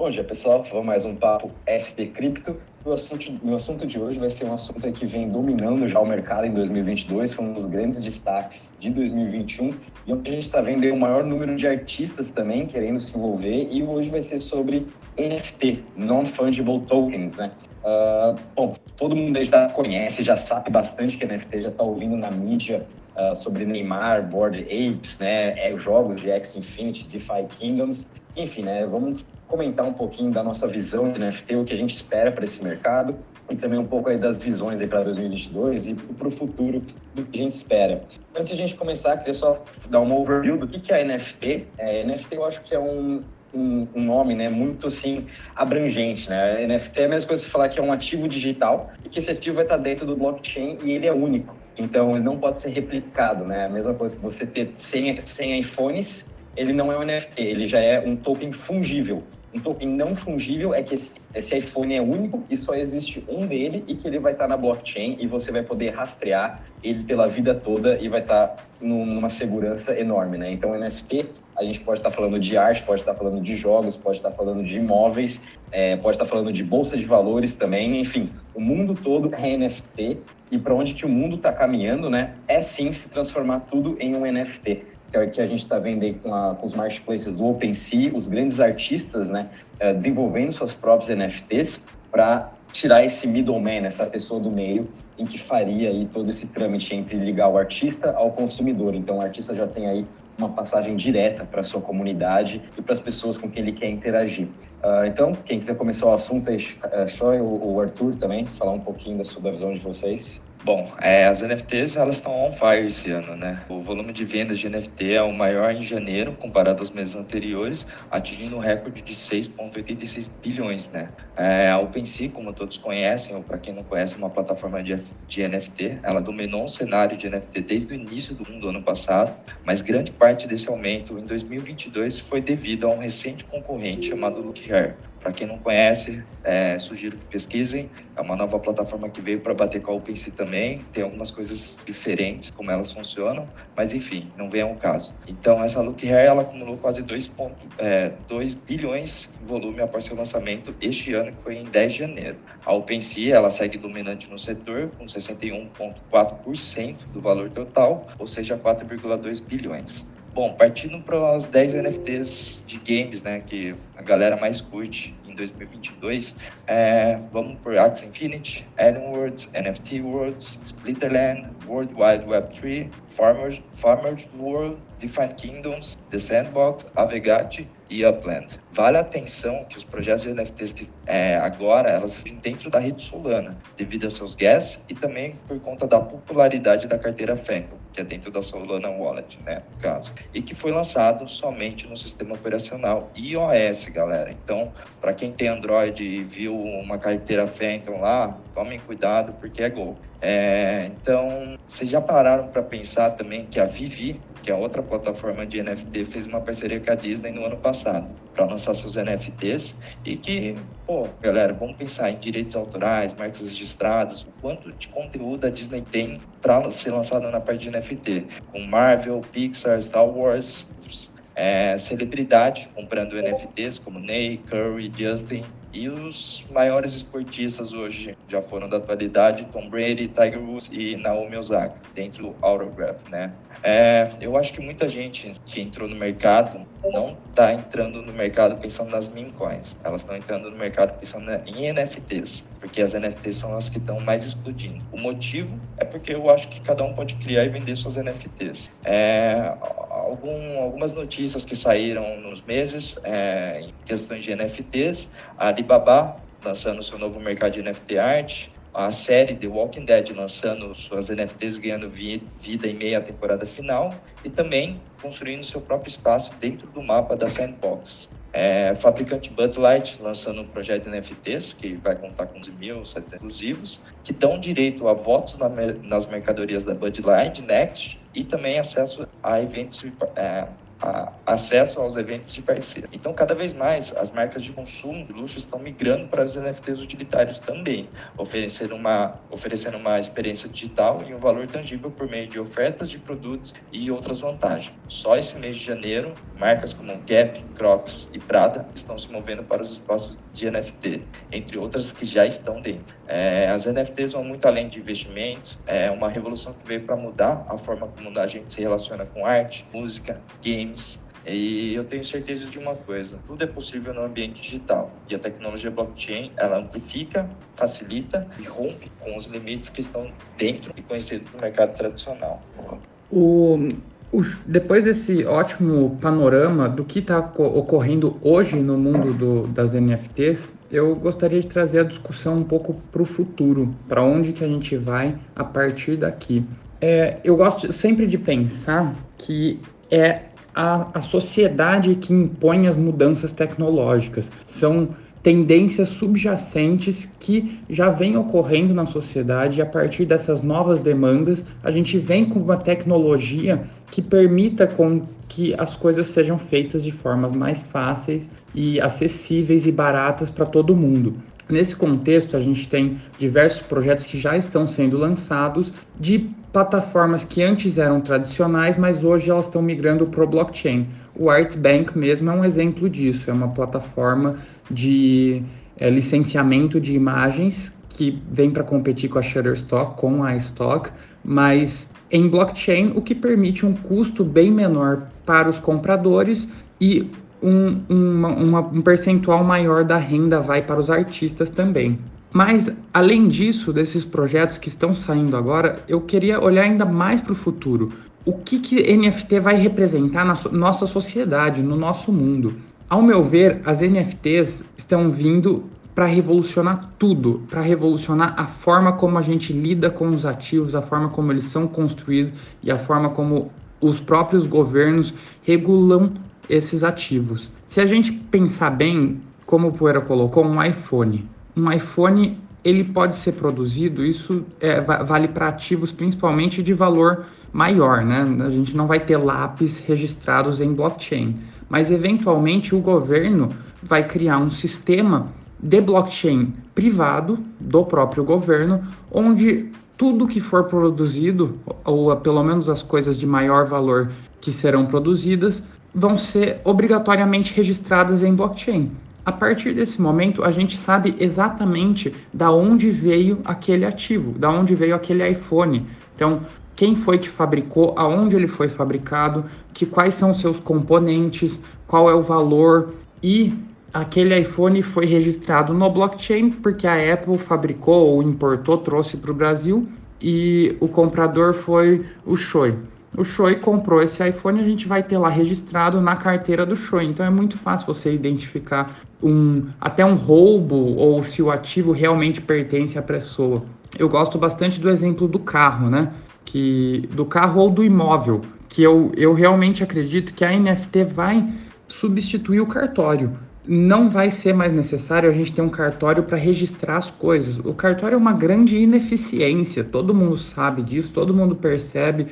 Bom dia, pessoal. Vamos mais um papo SP Cripto. O assunto, o assunto de hoje vai ser um assunto que vem dominando já o mercado em 2022, foi um dos grandes destaques de 2021 e onde a gente está vendo o maior número de artistas também querendo se envolver e hoje vai ser sobre NFT, Non-Fungible Tokens, né? Uh, bom, todo mundo já conhece, já sabe bastante que NFT, já está ouvindo na mídia uh, sobre Neymar, Board Apes, né? É, jogos de X Infinity, DeFi Kingdoms, enfim, né? Vamos comentar um pouquinho da nossa visão de NFT, o que a gente espera para esse mercado e também um pouco aí das visões aí para 2022 e para o futuro do que a gente espera. Antes de a gente começar, queria só dar uma overview do que é NFT. É, NFT eu acho que é um, um, um, nome né, muito assim abrangente. Né? NFT é a mesma coisa que falar que é um ativo digital e que esse ativo vai estar dentro do blockchain e ele é único. Então ele não pode ser replicado. Né? A mesma coisa que você ter 100, 100 iPhones, ele não é um NFT, ele já é um token fungível. Um token não fungível é que esse, esse, iPhone é único e só existe um dele e que ele vai estar na blockchain e você vai poder rastrear ele pela vida toda e vai estar numa segurança enorme, né? Então, NFT, a gente pode estar falando de arte, pode estar falando de jogos, pode estar falando de imóveis, é, pode estar falando de bolsa de valores também, enfim, o mundo todo é NFT e para onde que o mundo está caminhando, né? É sim se transformar tudo em um NFT que, é que a gente está vendo aí com, a, com, os marketplaces do OpenSea, os grandes artistas, né, é, desenvolvendo suas próprios NFTs para tirar esse middleman, essa pessoa do meio, em que faria aí todo esse trâmite entre ligar o artista ao consumidor. Então, o artista já tem aí uma passagem direta para a sua comunidade e para as pessoas com quem ele quer interagir. Uh, então, quem quiser começar o assunto, é, é só o Arthur também, falar um pouquinho da sua visão de vocês. Bom, é, as NFTs elas estão on fire esse ano, né? O volume de vendas de NFT é o maior em janeiro comparado aos meses anteriores, atingindo um recorde de 6,86 bilhões, né? É, a OpenSea, como todos conhecem, ou para quem não conhece, é uma plataforma de, de NFT. Ela dominou o cenário de NFT desde o início do mundo ano passado, mas grande parte desse aumento em 2022 foi devido a um recente concorrente chamado Look Hair, para quem não conhece, é, sugiro que pesquisem. É uma nova plataforma que veio para bater com a OpenSea também. Tem algumas coisas diferentes, como elas funcionam, mas enfim, não vem ao caso. Então, essa Look Hair, ela acumulou quase 2, é, 2 bilhões em volume após seu lançamento este ano, que foi em 10 de janeiro. A OpenSea, ela segue dominante no setor, com 61,4% do valor total, ou seja, 4,2 bilhões. Bom, partindo para os 10 NFTs de games, né, que a galera mais curte em 2022, é, vamos por Axie Infinity, Worlds, NFT Worlds, Splitterland, World Wide Web 3, Farmers, Farmers World, Defined Kingdoms, The Sandbox, Avegati e Upland. Vale a atenção que os projetos de NFTs que é, agora elas estão dentro da rede Solana, devido aos seus gas e também por conta da popularidade da carteira Phantom, que é dentro da Solana Wallet, né, no caso, e que foi lançado somente no sistema operacional iOS, galera. Então, para quem tem Android e viu uma carteira Phantom lá, tomem cuidado porque é gol. É, então, vocês já pararam para pensar também que a Vivi, que é outra plataforma de NFT, fez uma parceria com a Disney no ano passado para lançar seus NFTs e que, pô, galera, vamos pensar em direitos autorais, marcas registradas, o quanto de conteúdo a Disney tem para ser lançado na parte de NFT, com Marvel, Pixar, Star Wars, é, celebridade comprando NFTs como Ney, Curry, Justin e os maiores esportistas hoje já foram da atualidade, Tom Brady, Tiger Woods e Naomi Osaka, dentro do Autograph, né? É, eu acho que muita gente que entrou no mercado não está entrando no mercado pensando nas meme coins, elas estão entrando no mercado pensando em NFTs, porque as NFTs são as que estão mais explodindo. O motivo é porque eu acho que cada um pode criar e vender suas NFTs. É, algum, algumas notícias que saíram nos meses é, em questões de NFTs, a Alibaba lançando seu novo mercado de NFT art, a série The Walking Dead lançando suas NFTs ganhando vida em meia temporada final e também construindo seu próprio espaço dentro do mapa da Sandbox. É, fabricante Bud Light lançando um projeto de NFTs que vai contar com 11.700 exclusivos, que dão direito a votos na, nas mercadorias da Bud Light Next e também acesso a eventos é, a, acesso aos eventos de parceiro. Então, cada vez mais, as marcas de consumo de luxo estão migrando para os NFTs utilitários também, oferecendo uma, oferecendo uma experiência digital e um valor tangível por meio de ofertas de produtos e outras vantagens. Só esse mês de janeiro, marcas como Gap, Crocs e Prada estão se movendo para os espaços de NFT, entre outras que já estão dentro. É, as NFTs vão muito além de investimentos, é uma revolução que veio para mudar a forma como a gente se relaciona com arte, música, e eu tenho certeza de uma coisa: tudo é possível no ambiente digital. E a tecnologia blockchain ela amplifica, facilita e rompe com os limites que estão dentro e conhecidos do mercado tradicional. O, o, depois desse ótimo panorama do que está ocorrendo hoje no mundo do, das NFTs, eu gostaria de trazer a discussão um pouco para o futuro, para onde que a gente vai a partir daqui. É, eu gosto sempre de pensar que é a, a sociedade que impõe as mudanças tecnológicas. São tendências subjacentes que já vêm ocorrendo na sociedade e a partir dessas novas demandas a gente vem com uma tecnologia que permita com que as coisas sejam feitas de formas mais fáceis e acessíveis e baratas para todo mundo. Nesse contexto, a gente tem diversos projetos que já estão sendo lançados de plataformas que antes eram tradicionais, mas hoje elas estão migrando para o blockchain. O Artbank mesmo é um exemplo disso, é uma plataforma de é, licenciamento de imagens que vem para competir com a Shutterstock, com a iStock, mas em blockchain, o que permite um custo bem menor para os compradores e um, uma, uma, um percentual maior da renda vai para os artistas também. Mas, além disso, desses projetos que estão saindo agora, eu queria olhar ainda mais para o futuro. O que, que NFT vai representar na so nossa sociedade, no nosso mundo? Ao meu ver, as NFTs estão vindo para revolucionar tudo, para revolucionar a forma como a gente lida com os ativos, a forma como eles são construídos e a forma como os próprios governos regulam esses ativos. Se a gente pensar bem, como o Poeira colocou, um iPhone. Um iPhone ele pode ser produzido, isso é, vale para ativos principalmente de valor maior, né? A gente não vai ter lápis registrados em blockchain, mas eventualmente o governo vai criar um sistema de blockchain privado do próprio governo, onde tudo que for produzido, ou pelo menos as coisas de maior valor que serão produzidas, vão ser obrigatoriamente registradas em blockchain. A partir desse momento, a gente sabe exatamente da onde veio aquele ativo, da onde veio aquele iPhone. Então, quem foi que fabricou, aonde ele foi fabricado, que quais são seus componentes, qual é o valor e aquele iPhone foi registrado no blockchain porque a Apple fabricou ou importou, trouxe para o Brasil e o comprador foi o Choi o Choi comprou esse iPhone, a gente vai ter lá registrado na carteira do Choi. Então é muito fácil você identificar um até um roubo ou se o ativo realmente pertence à pessoa. Eu gosto bastante do exemplo do carro, né? Que do carro ou do imóvel, que eu, eu realmente acredito que a NFT vai substituir o cartório não vai ser mais necessário a gente ter um cartório para registrar as coisas. O cartório é uma grande ineficiência, todo mundo sabe disso, todo mundo percebe.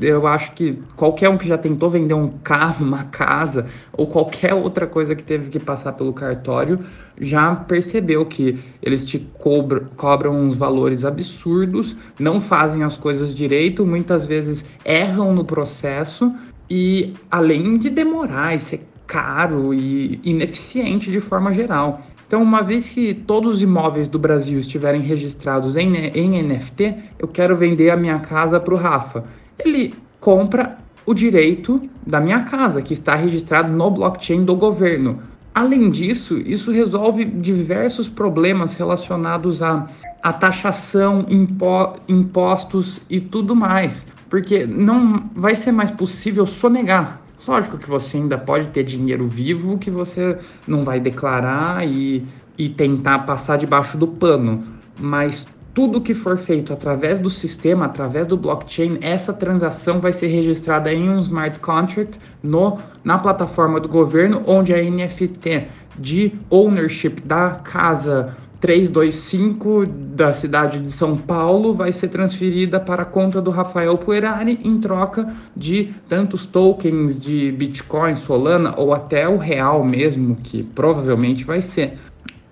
Eu acho que qualquer um que já tentou vender um carro, uma casa ou qualquer outra coisa que teve que passar pelo cartório já percebeu que eles te cobram, cobram uns valores absurdos, não fazem as coisas direito, muitas vezes erram no processo e além de demorar e ser caro e ineficiente de forma geral. Então, uma vez que todos os imóveis do Brasil estiverem registrados em, em NFT, eu quero vender a minha casa para o Rafa. Ele compra o direito da minha casa, que está registrado no blockchain do governo. Além disso, isso resolve diversos problemas relacionados à, à taxação, impo, impostos e tudo mais, porque não vai ser mais possível sonegar Lógico que você ainda pode ter dinheiro vivo que você não vai declarar e, e tentar passar debaixo do pano, mas tudo que for feito através do sistema, através do blockchain, essa transação vai ser registrada em um smart contract no, na plataforma do governo, onde a NFT de ownership da casa 325 da cidade de São Paulo vai ser transferida para a conta do Rafael Puerari em troca de tantos tokens de Bitcoin, Solana ou até o real mesmo, que provavelmente vai ser.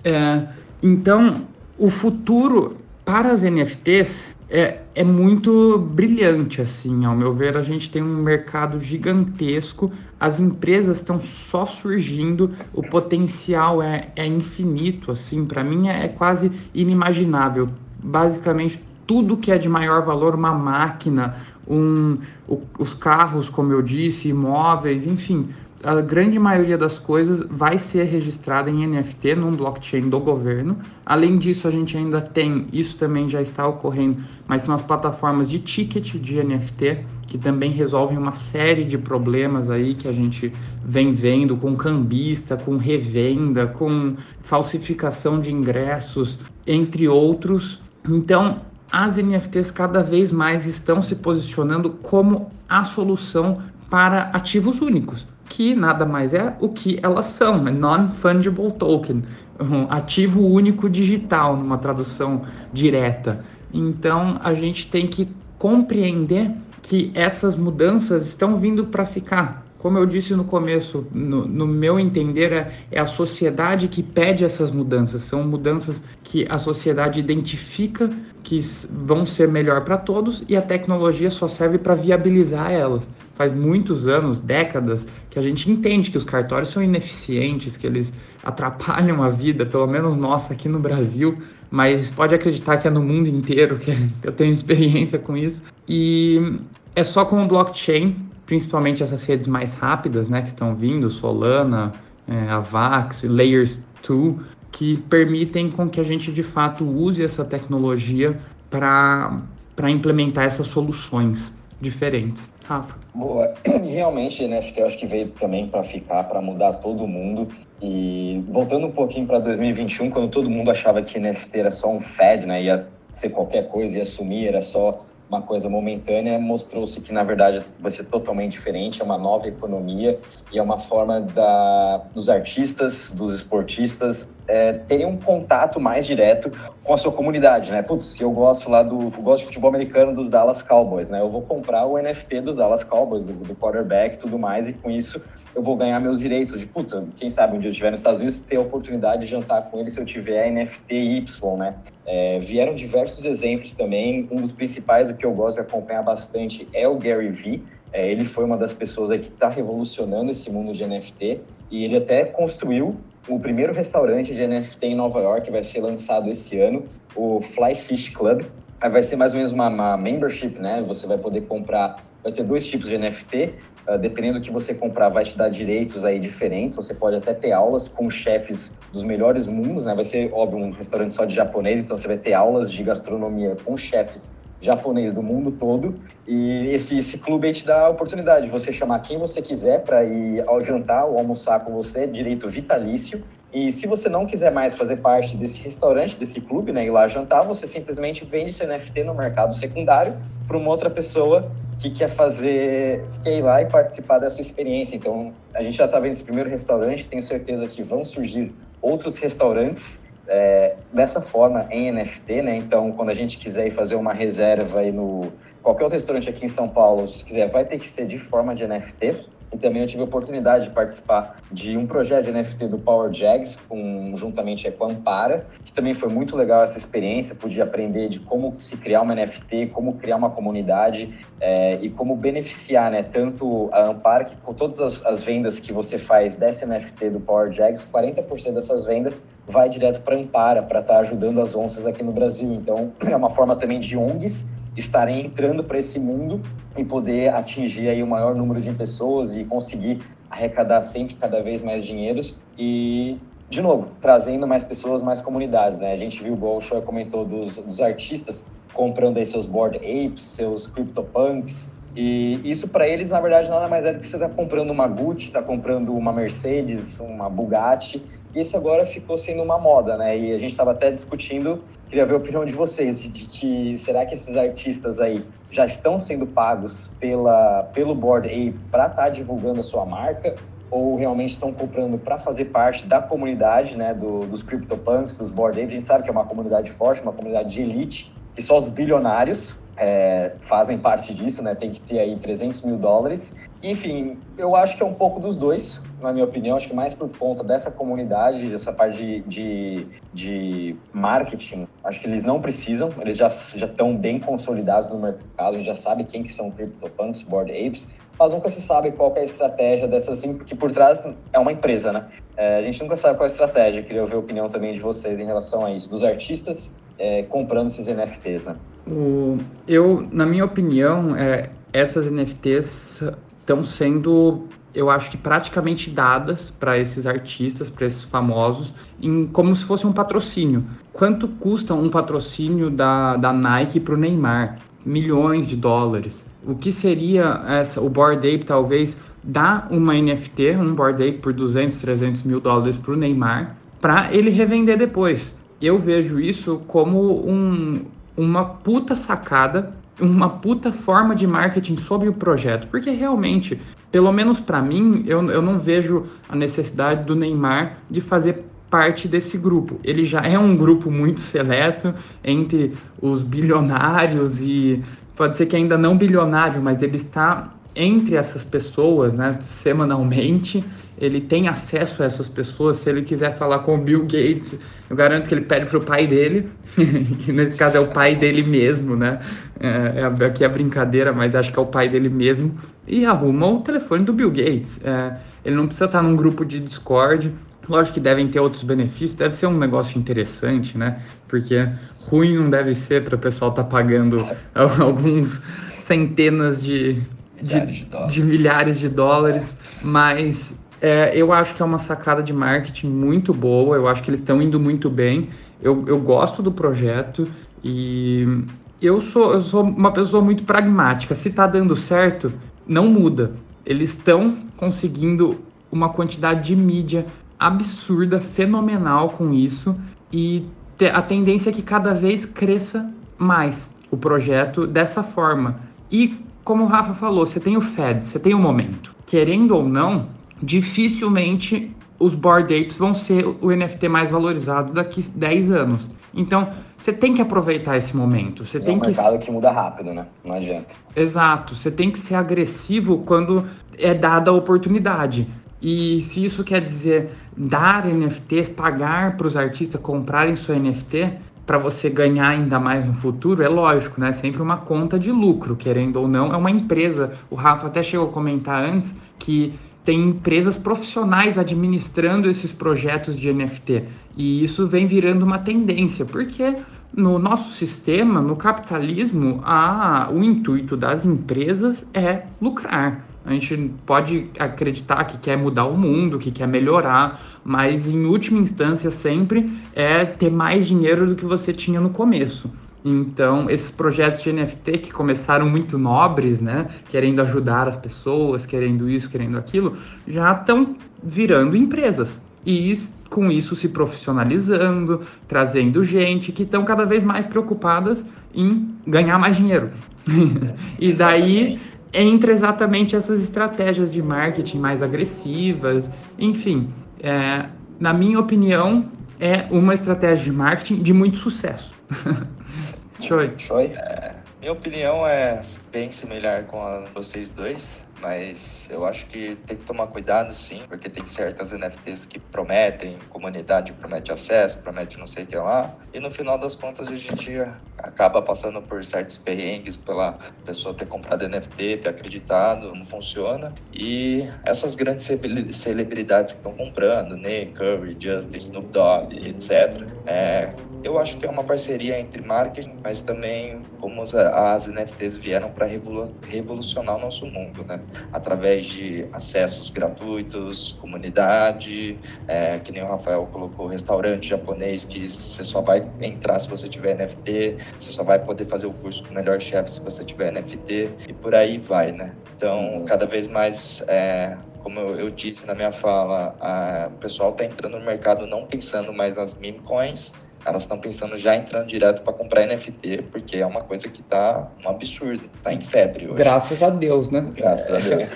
É, então, o futuro para as NFTs é, é muito brilhante, assim, ao meu ver, a gente tem um mercado gigantesco, as empresas estão só surgindo, o potencial é, é infinito, assim, para mim é, é quase inimaginável. Basicamente, tudo que é de maior valor, uma máquina, um, o, os carros, como eu disse, imóveis, enfim, a grande maioria das coisas vai ser registrada em NFT, num blockchain do governo. Além disso, a gente ainda tem, isso também já está ocorrendo, mas são as plataformas de ticket de NFT, que também resolvem uma série de problemas aí que a gente vem vendo com cambista, com revenda, com falsificação de ingressos, entre outros. Então, as NFTs cada vez mais estão se posicionando como a solução para ativos únicos que nada mais é o que elas são, é non-fungible token, um ativo único digital, numa tradução direta. Então a gente tem que compreender que essas mudanças estão vindo para ficar. Como eu disse no começo, no, no meu entender, é, é, a sociedade que pede essas mudanças. São mudanças que a sociedade identifica que vão ser melhor para todos e a tecnologia só serve para viabilizar elas faz muitos anos, décadas, que a gente entende que os cartórios são ineficientes, que eles atrapalham a vida, pelo menos nossa aqui no Brasil, mas pode acreditar que é no mundo inteiro, que eu tenho experiência com isso. E é só com o blockchain, principalmente essas redes mais rápidas, né, que estão vindo, Solana, é, Avax, Layers 2, que permitem com que a gente de fato use essa tecnologia para implementar essas soluções diferentes. Rafa. Boa. Realmente, NFT eu acho que veio também para ficar, para mudar todo mundo. E voltando um pouquinho para 2021, quando todo mundo achava que NFT era só um fad, né? Ia ser qualquer coisa, ia sumir, era só uma coisa momentânea, mostrou-se que na verdade vai ser totalmente diferente, é uma nova economia e é uma forma da, dos artistas, dos esportistas é, terem um contato mais direto com a sua comunidade, né? Putz, se eu gosto lá do gosto de futebol americano dos Dallas Cowboys, né? Eu vou comprar o NFT dos Dallas Cowboys, do, do quarterback e tudo mais, e com isso eu vou ganhar meus direitos de puta, quem sabe um dia eu estiver nos Estados Unidos ter a oportunidade de jantar com ele se eu tiver NFT Y, né? É, vieram diversos exemplos também. Um dos principais, o que eu gosto de acompanhar bastante, é o Gary Vee. É, ele foi uma das pessoas que está revolucionando esse mundo de NFT e ele até construiu o primeiro restaurante de NFT em Nova York, que vai ser lançado esse ano, o Fly Fish Club. Aí vai ser mais ou menos uma, uma membership, né? Você vai poder comprar, vai ter dois tipos de NFT. Uh, dependendo do que você comprar, vai te dar direitos aí diferentes. Você pode até ter aulas com chefes dos melhores mundos, né? Vai ser, óbvio, um restaurante só de japonês, então você vai ter aulas de gastronomia com chefes japonês do mundo todo. E esse, esse clube aí te dá a oportunidade de você chamar quem você quiser para ir ao jantar ou almoçar com você, direito vitalício. E se você não quiser mais fazer parte desse restaurante, desse clube, né, ir lá jantar, você simplesmente vende seu NFT no mercado secundário para uma outra pessoa que quer fazer, que quer ir lá e participar dessa experiência. Então, a gente já está vendo esse primeiro restaurante, tenho certeza que vão surgir outros restaurantes é, dessa forma em NFT, né? Então, quando a gente quiser ir fazer uma reserva aí no qualquer outro restaurante aqui em São Paulo, se quiser, vai ter que ser de forma de NFT. E também eu tive a oportunidade de participar de um projeto de NFT do Power Jags, com, juntamente com a Ampara, que também foi muito legal essa experiência, pude aprender de como se criar uma NFT, como criar uma comunidade é, e como beneficiar, né, tanto a Ampara, que com todas as, as vendas que você faz desse NFT do Power Jags, 40% dessas vendas vai direto para a Ampara, para estar tá ajudando as onças aqui no Brasil. Então, é uma forma também de ONGs estarem entrando para esse mundo e poder atingir aí o maior número de pessoas e conseguir arrecadar sempre cada vez mais dinheiros e de novo trazendo mais pessoas mais comunidades né? A gente viu o Show comentou dos, dos artistas comprando aí seus board apes seus CryptoPunks e isso para eles, na verdade, nada mais é do que você está comprando uma Gucci, está comprando uma Mercedes, uma Bugatti. E isso agora ficou sendo uma moda, né? E a gente estava até discutindo, queria ver a opinião de vocês, de, que será que esses artistas aí já estão sendo pagos pela, pelo Board Ape para estar tá divulgando a sua marca? ou realmente estão comprando para fazer parte da comunidade, né, do, dos CryptoPunks, dos Board Apes. A gente sabe que é uma comunidade forte, uma comunidade de elite, que só os bilionários é, fazem parte disso, né? Tem que ter aí 300 mil dólares. Enfim, eu acho que é um pouco dos dois, na minha opinião. Acho que mais por conta dessa comunidade, dessa parte de, de, de marketing. Acho que eles não precisam, eles já, já estão bem consolidados no mercado, a gente já sabe quem que são CryptoPunks, Board Apes, mas nunca se sabe qual é a estratégia dessas, porque por trás é uma empresa, né? É, a gente nunca sabe qual é a estratégia. Queria ouvir a opinião também de vocês em relação a isso, dos artistas é, comprando esses NFTs, né? O, eu, na minha opinião, é, essas NFTs estão sendo, eu acho que praticamente dadas para esses artistas, para esses famosos, em, como se fosse um patrocínio. Quanto custa um patrocínio da, da Nike para o Neymar? Milhões de dólares. O que seria essa, o Board Ape talvez dar uma NFT, um Board Ape por 200, 300 mil dólares para o Neymar, para ele revender depois eu vejo isso como um, uma puta sacada, uma puta forma de marketing sobre o projeto, porque realmente, pelo menos para mim, eu, eu não vejo a necessidade do Neymar de fazer parte desse grupo. Ele já é um grupo muito seleto entre os bilionários e pode ser que ainda não bilionário, mas ele está entre essas pessoas, né, semanalmente ele tem acesso a essas pessoas. Se ele quiser falar com o Bill Gates, eu garanto que ele pede para o pai dele, que nesse caso é o pai dele mesmo, né? É, é, aqui é brincadeira, mas acho que é o pai dele mesmo. E arruma o telefone do Bill Gates. É, ele não precisa estar num grupo de Discord. Lógico que devem ter outros benefícios, deve ser um negócio interessante, né? Porque ruim não deve ser para o pessoal estar tá pagando alguns centenas de, de, de, de, milhares de dólares, mas é, eu acho que é uma sacada de marketing muito boa, eu acho que eles estão indo muito bem. Eu, eu gosto do projeto e eu sou, eu sou uma pessoa muito pragmática. Se está dando certo, não muda. Eles estão conseguindo uma quantidade de mídia absurda, fenomenal com isso e a tendência é que cada vez cresça mais o projeto dessa forma. E como o Rafa falou, você tem o Fed, você tem o momento. Querendo ou não, dificilmente os Board Apes vão ser o NFT mais valorizado daqui 10 anos. Então, você tem que aproveitar esse momento. Você é tem um que mercado que muda rápido, né? Não adianta. Exato. Você tem que ser agressivo quando é dada a oportunidade. E se isso quer dizer dar NFTs, pagar para os artistas comprarem sua NFT para você ganhar ainda mais no futuro, é lógico, né? Sempre uma conta de lucro, querendo ou não, é uma empresa. O Rafa até chegou a comentar antes que tem empresas profissionais administrando esses projetos de NFT. E isso vem virando uma tendência, porque no nosso sistema, no capitalismo, a, o intuito das empresas é lucrar. A gente pode acreditar que quer mudar o mundo, que quer melhorar, mas em última instância sempre é ter mais dinheiro do que você tinha no começo. Então, esses projetos de NFT que começaram muito nobres, né, querendo ajudar as pessoas, querendo isso, querendo aquilo, já estão virando empresas. E com isso se profissionalizando, trazendo gente que estão cada vez mais preocupadas em ganhar mais dinheiro. e daí entra exatamente essas estratégias de marketing mais agressivas, enfim, é, na minha opinião, é uma estratégia de marketing de muito sucesso. Choi. Choi. É, minha opinião é bem similar com a de vocês dois mas eu acho que tem que tomar cuidado sim, porque tem certas NFTs que prometem, comunidade promete acesso, promete não sei o que lá, e no final das contas a gente acaba passando por certos perrengues pela pessoa ter comprado NFT, ter acreditado, não funciona, e essas grandes celebridades que estão comprando, Nick, Curry, Justin, Snoop Dogg, etc., é, eu acho que é uma parceria entre marketing, mas também como as NFTs vieram para revolucionar o nosso mundo, né? Através de acessos gratuitos, comunidade, é, que nem o Rafael colocou, restaurante japonês que você só vai entrar se você tiver NFT, você só vai poder fazer o curso com o melhor chefe se você tiver NFT e por aí vai, né? Então, cada vez mais é, como eu, disse na minha fala, a, o pessoal está entrando no mercado não pensando mais nas meme coins, elas estão pensando já entrando direto para comprar NFT, porque é uma coisa que está um absurdo, está em febre hoje. Graças a Deus, né? Graças a Deus.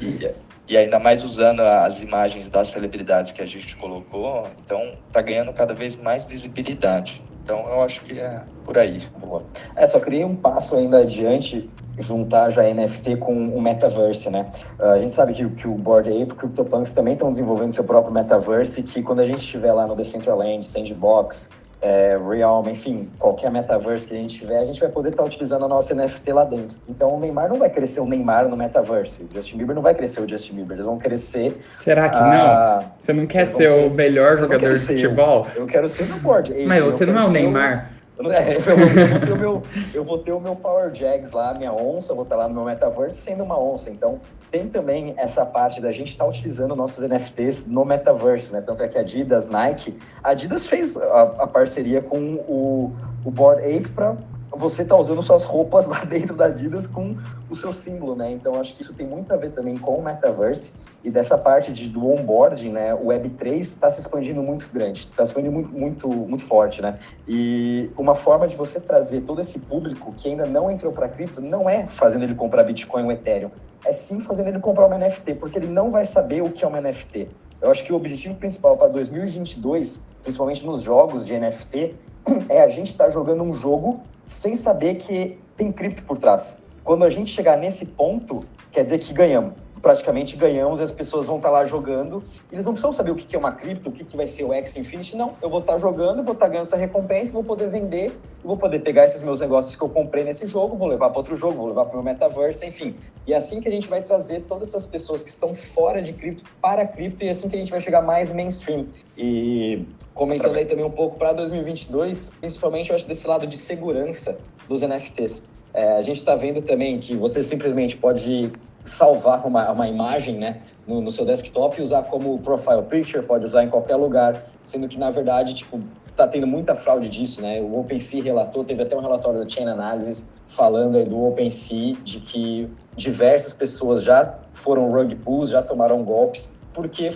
e, E ainda mais usando as imagens das celebridades que a gente colocou, então tá ganhando cada vez mais visibilidade. Então eu acho que é por aí. Boa. É, só queria um passo ainda adiante, juntar já NFT com o metaverse, né? Uh, a gente sabe que, que o Board Ape e o CryptoPunks também estão desenvolvendo seu próprio metaverse, que quando a gente estiver lá no Decentraland, Sandbox, é, Realm, enfim, qualquer metaverse que a gente tiver, a gente vai poder estar tá utilizando a nossa NFT lá dentro. Então o Neymar não vai crescer o Neymar no metaverse, o Justin Bieber não vai crescer o Justin Bieber, eles vão crescer. Será que a... não? Você não quer ser o melhor jogador de futebol? Eu, eu, quero ser no board. Mas você não é o Neymar. É, eu, eu, vou ter o meu, eu vou ter o meu Power Jags lá, minha onça, vou estar lá no meu metaverse sendo uma onça. Então, tem também essa parte da gente estar tá utilizando nossos NFTs no metaverse, né? Tanto é que a Adidas, Nike, a Adidas fez a, a parceria com o, o Board Ape para você tá usando suas roupas lá dentro da Adidas com o seu símbolo, né? Então acho que isso tem muito a ver também com o metaverse e dessa parte de, do onboarding, né? O Web3 está se expandindo muito grande, está se expandindo muito, muito, muito forte, né? E uma forma de você trazer todo esse público que ainda não entrou para cripto não é fazendo ele comprar Bitcoin ou Ethereum, é sim fazendo ele comprar uma NFT, porque ele não vai saber o que é uma NFT. Eu acho que o objetivo principal para 2022, principalmente nos jogos de NFT, é a gente estar tá jogando um jogo sem saber que tem cripto por trás. Quando a gente chegar nesse ponto, quer dizer que ganhamos. Praticamente ganhamos e as pessoas vão estar tá lá jogando. Eles não precisam saber o que é uma cripto, o que vai ser o X Infinity. Não, eu vou estar tá jogando, vou estar ganhando essa recompensa, vou poder vender, vou poder pegar esses meus negócios que eu comprei nesse jogo, vou levar para outro jogo, vou levar para o meu metaverse, enfim. E é assim que a gente vai trazer todas essas pessoas que estão fora de cripto para cripto e é assim que a gente vai chegar mais mainstream. E comentando aí também um pouco para 2022, principalmente eu acho desse lado de segurança dos NFTs. É, a gente está vendo também que você simplesmente pode salvar uma, uma imagem né, no, no, seu desktop e usar como profile picture, pode usar em qualquer lugar, sendo que na verdade tipo está tendo muita fraude disso, né? O OpenSea relatou, teve até um relatório da Chain Analysis falando aí do OpenSea de que diversas pessoas já foram rug pulls, já tomaram golpes porque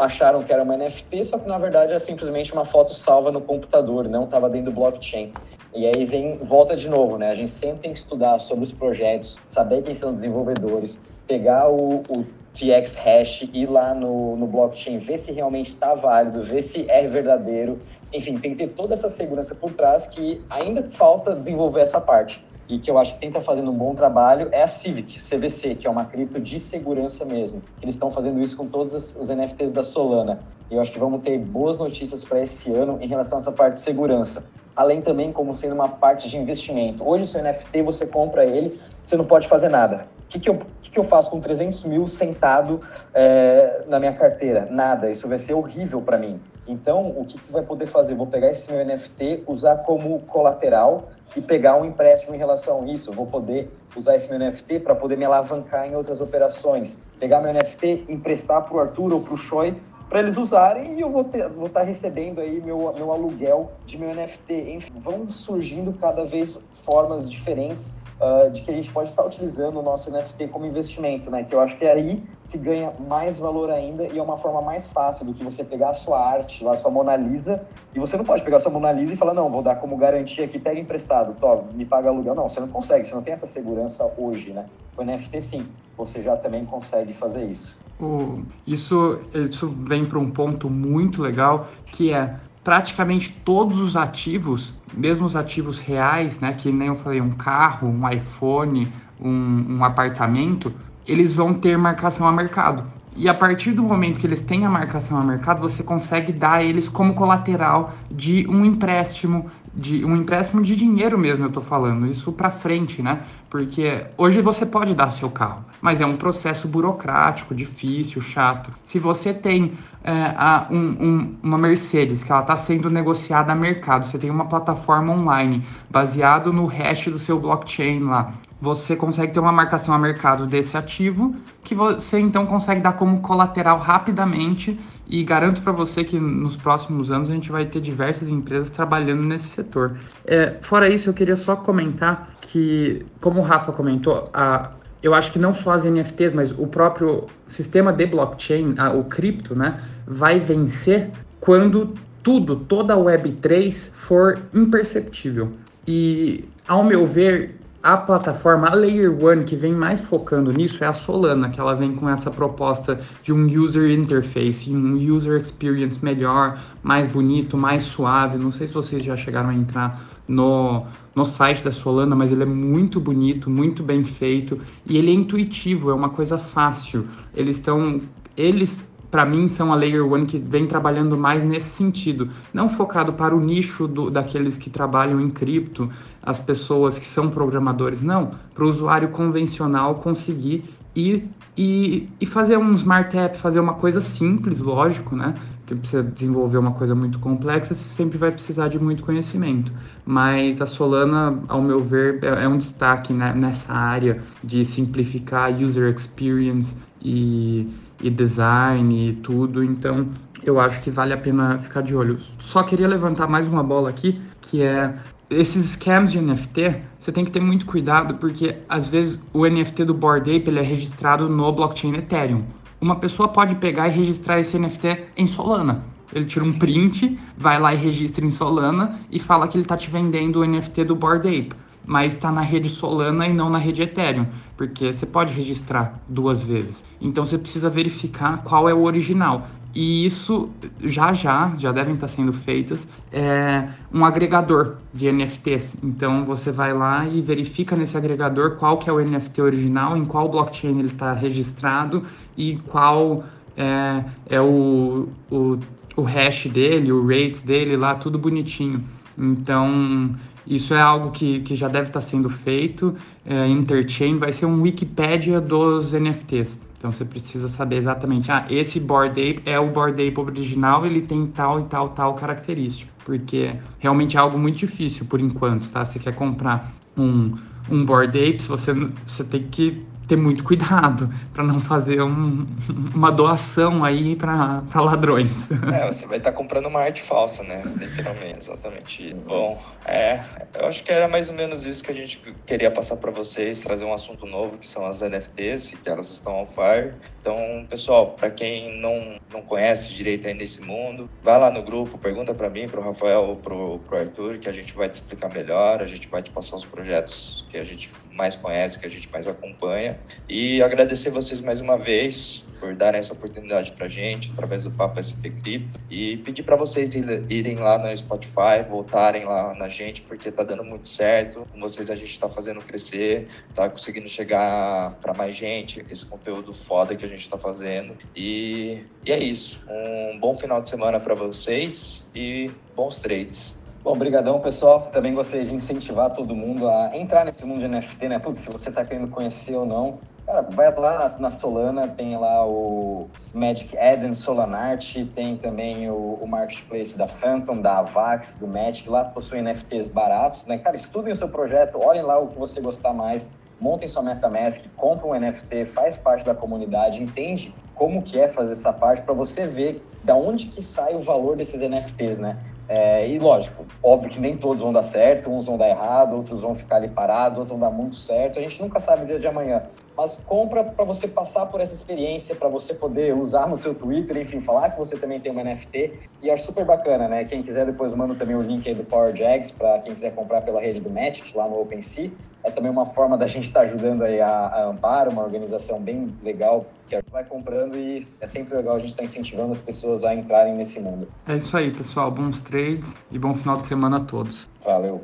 acharam que era uma NFT, só que na verdade era simplesmente uma foto salva no computador, não estava dentro do blockchain. E aí vem, volta de novo, né? A gente sempre tem que estudar sobre os projetos, saber quem são os desenvolvedores, pegar o, o TX hash, ir lá no, no blockchain, ver se realmente está válido, ver se é verdadeiro. Enfim, tem que ter toda essa segurança por trás que ainda falta desenvolver essa parte e que eu acho que quem está fazendo um bom trabalho é a Civic, CVC, que é uma cripto de segurança mesmo. Eles estão fazendo isso com todos os NFTs da Solana. E eu acho que vamos ter boas notícias para esse ano em relação a essa parte de segurança. Além também como sendo uma parte de investimento. Hoje, seu NFT, você compra ele, você não pode fazer nada. Que, que, eu, que, que eu faço com 300 mil sentado é, na minha carteira? Nada. Isso vai ser horrível para mim. Então, o que, que vai poder fazer? Vou pegar esse meu NFT, usar como colateral e pegar um empréstimo em relação a isso. vou poder usar esse meu NFT para poder me alavancar em outras operações. Pegar meu NFT, emprestar para o Arthur ou para o Choi para eles usarem e eu vou estar vou tá recebendo aí meu, meu aluguel de meu NFT. Enfim, vão surgindo cada vez formas diferentes uh, de que a gente pode estar utilizando o nosso NFT como investimento, né? Que eu acho que é aí que ganha mais valor ainda e é uma forma mais fácil do que você pegar a sua arte, a sua Mona Lisa, e você não pode pegar a sua Mona Lisa e falar, não, vou dar como garantia aqui, pega emprestado, to, me paga aluguel. Não, você não consegue, você não tem essa segurança hoje, né? O NFT sim, você já também consegue fazer isso. Isso, isso vem para um ponto muito legal que é praticamente todos os ativos, mesmo os ativos reais, né, que nem eu falei, um carro, um iPhone, um, um apartamento, eles vão ter marcação a mercado. E a partir do momento que eles têm a marcação a mercado, você consegue dar eles como colateral de um empréstimo, de um empréstimo de dinheiro mesmo, eu tô falando, isso para frente, né? Porque hoje você pode dar seu carro, mas é um processo burocrático, difícil, chato. Se você tem é, a, um, um, uma Mercedes que ela está sendo negociada a mercado, você tem uma plataforma online baseado no hash do seu blockchain lá, você consegue ter uma marcação a mercado desse ativo que você então consegue dar como colateral rapidamente e garanto para você que nos próximos anos a gente vai ter diversas empresas trabalhando nesse setor. É, fora isso, eu queria só comentar que, como o Rafa comentou, a, eu acho que não só as NFTs, mas o próprio sistema de blockchain, a, o cripto, né, vai vencer quando tudo, toda a Web3 for imperceptível. E, ao meu ver, a plataforma, a Layer One, que vem mais focando nisso é a Solana, que ela vem com essa proposta de um user interface, um user experience melhor, mais bonito, mais suave. Não sei se vocês já chegaram a entrar no, no site da Solana, mas ele é muito bonito, muito bem feito e ele é intuitivo, é uma coisa fácil. Eles estão. Eles para mim, são a Layer One que vem trabalhando mais nesse sentido. Não focado para o nicho do, daqueles que trabalham em cripto, as pessoas que são programadores, não. Para o usuário convencional conseguir ir e, e fazer um smart app, fazer uma coisa simples, lógico, né? que precisa desenvolver uma coisa muito complexa, você sempre vai precisar de muito conhecimento. Mas a Solana, ao meu ver, é, é um destaque né, nessa área de simplificar user experience e e design e tudo, então eu acho que vale a pena ficar de olho. Só queria levantar mais uma bola aqui, que é esses scams de NFT, você tem que ter muito cuidado, porque às vezes o NFT do Bored Ape ele é registrado no blockchain Ethereum. Uma pessoa pode pegar e registrar esse NFT em Solana. Ele tira um print, vai lá e registra em Solana e fala que ele está te vendendo o NFT do Bored Ape mas está na rede Solana e não na rede Ethereum, porque você pode registrar duas vezes. Então você precisa verificar qual é o original. E isso já já, já devem estar sendo feitas, é um agregador de NFTs. Então você vai lá e verifica nesse agregador qual que é o NFT original, em qual blockchain ele está registrado e qual é, é o, o, o hash dele, o rate dele lá, tudo bonitinho. Então isso é algo que, que já deve estar sendo feito. É, Interchain vai ser um Wikipedia dos NFTs. Então você precisa saber exatamente, ah, esse Bored Ape é o Bored Ape original, ele tem tal e tal, tal característica. Porque realmente é algo muito difícil por enquanto, tá? Você quer comprar um, um Bored Ape, você, você tem que ter muito cuidado para não fazer um, uma doação aí para ladrões. É, você vai estar tá comprando uma arte falsa, né? Literalmente, exatamente. Bom, é, eu acho que era mais ou menos isso que a gente queria passar para vocês, trazer um assunto novo que são as NFTs, que elas estão on fire. Então, pessoal, para quem não, não conhece direito aí nesse mundo, vai lá no grupo, pergunta para mim, para o Rafael, para o Arthur, que a gente vai te explicar melhor, a gente vai te passar os projetos que a gente mais conhece, que a gente mais acompanha. E agradecer vocês mais uma vez por darem essa oportunidade para gente, através do Papo SP Cripto. E pedir para vocês irem lá no Spotify, voltarem lá na gente, porque está dando muito certo. Com vocês a gente está fazendo crescer, está conseguindo chegar para mais gente, esse conteúdo foda que a gente está fazendo. E, e é isso. Um bom final de semana para vocês e bons trades. Bom, pessoal. Também gostaria de incentivar todo mundo a entrar nesse mundo de NFT, né? Putz, se você está querendo conhecer ou não, cara, vai lá na Solana, tem lá o Magic Eden Solanart, tem também o, o marketplace da Phantom, da Avax, do Magic, lá possuem NFTs baratos, né? Cara, estudem o seu projeto, olhem lá o que você gostar mais, montem sua MetaMask, compra um NFT, faz parte da comunidade, entende como que é fazer essa parte para você ver da onde que sai o valor desses NFTs, né? É, e lógico, óbvio que nem todos vão dar certo, uns vão dar errado, outros vão ficar ali parados, outros vão dar muito certo. A gente nunca sabe o dia de amanhã. Mas compra para você passar por essa experiência, para você poder usar no seu Twitter, enfim, falar que você também tem uma NFT. E acho super bacana, né? Quem quiser, depois manda também o link aí do Power Jags para quem quiser comprar pela rede do Magic, lá no OpenSea. É também uma forma da gente estar tá ajudando aí a, a Amparo, uma organização bem legal que vai comprando e é sempre legal a gente estar tá incentivando as pessoas a entrarem nesse mundo. É isso aí, pessoal. Bons trades e bom final de semana a todos. Valeu.